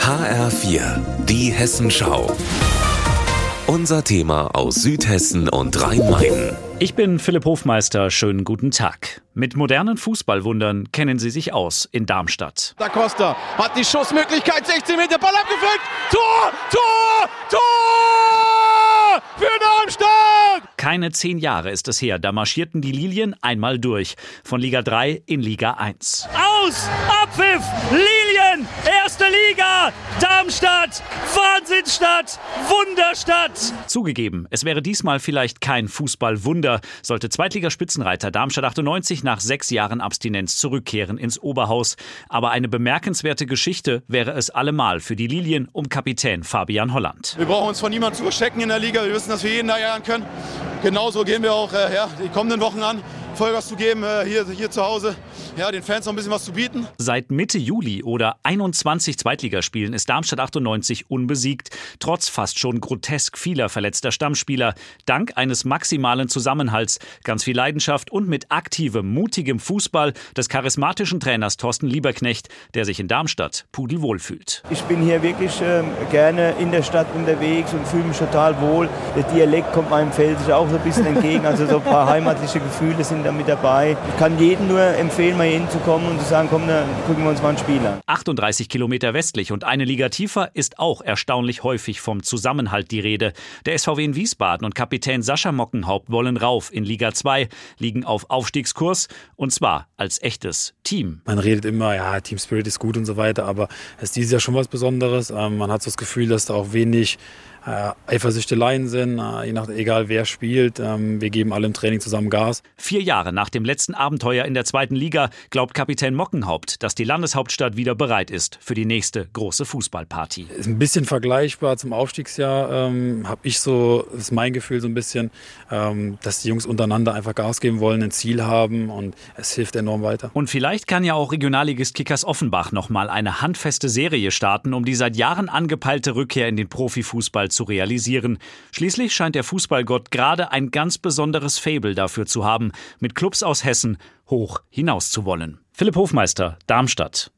HR4, die Hessenschau. Unser Thema aus Südhessen und Rhein-Main. Ich bin Philipp Hofmeister, schönen guten Tag. Mit modernen Fußballwundern kennen Sie sich aus in Darmstadt. Da Costa hat die Schussmöglichkeit, 16 Meter, Ball abgefällt, Tor, Tor, Tor für Darmstadt! Keine zehn Jahre ist es her, da marschierten die Lilien einmal durch. Von Liga 3 in Liga 1. Aus! Abpfiff! Lilien! Erste Liga! Darmstadt! Wahnsinnsstadt! Wunderstadt! Zugegeben, es wäre diesmal vielleicht kein Fußballwunder, sollte Zweitligaspitzenreiter Darmstadt 98 nach sechs Jahren Abstinenz zurückkehren ins Oberhaus. Aber eine bemerkenswerte Geschichte wäre es allemal für die Lilien um Kapitän Fabian Holland. Wir brauchen uns von niemandem zu verstecken in der Liga. Wir wissen, dass wir jeden da ärgern können. Genauso gehen wir auch äh, ja, die kommenden Wochen an. Vollgas zu geben äh, hier, hier zu Hause, ja, den Fans noch ein bisschen was zu bieten. Seit Mitte Juli oder 21 Zweitligaspielen ist Darmstadt 98 unbesiegt, trotz fast schon grotesk vieler verletzter Stammspieler, dank eines maximalen Zusammenhalts, ganz viel Leidenschaft und mit aktivem, mutigem Fußball des charismatischen Trainers Thorsten Lieberknecht, der sich in Darmstadt pudelwohl fühlt. Ich bin hier wirklich äh, gerne in der Stadt unterwegs und fühle mich total wohl. Der Dialekt kommt meinem Feld auch so ein bisschen entgegen, also so ein paar heimatliche Gefühle sind da mit dabei. Ich kann jedem nur empfehlen, mal hier hinzukommen und zu sagen, komm, dann gucken wir uns mal ein Spiel an. 38 Kilometer westlich und eine Liga tiefer ist auch erstaunlich häufig vom Zusammenhalt die Rede. Der SVW in Wiesbaden und Kapitän Sascha Mockenhaupt wollen rauf in Liga 2, liegen auf Aufstiegskurs und zwar als echtes Team. Man redet immer, ja, Team Spirit ist gut und so weiter, aber es ist dieses Jahr schon was Besonderes. Ähm, man hat so das Gefühl, dass da auch wenig äh, Eifersüchteleien sind, äh, je nach, egal wer spielt. Ähm, wir geben alle im Training zusammen Gas. Vier Jahre nach dem letzten Abenteuer in der zweiten Liga glaubt Kapitän Mockenhaupt, dass die Landeshauptstadt wieder bereit ist für die nächste große Fußballparty. Ist ein bisschen vergleichbar zum Aufstiegsjahr, ähm, habe ich so, ist mein Gefühl so ein bisschen, ähm, dass die Jungs untereinander einfach Gas geben wollen, ein Ziel haben und es hilft enorm weiter. Und vielleicht kann ja auch Regionalligist Kickers Offenbach nochmal eine handfeste Serie starten, um die seit Jahren angepeilte Rückkehr in den Profifußball zu realisieren. Schließlich scheint der Fußballgott gerade ein ganz besonderes Fable dafür zu haben, mit Clubs aus Hessen hoch hinaus zu wollen. Philipp Hofmeister, Darmstadt.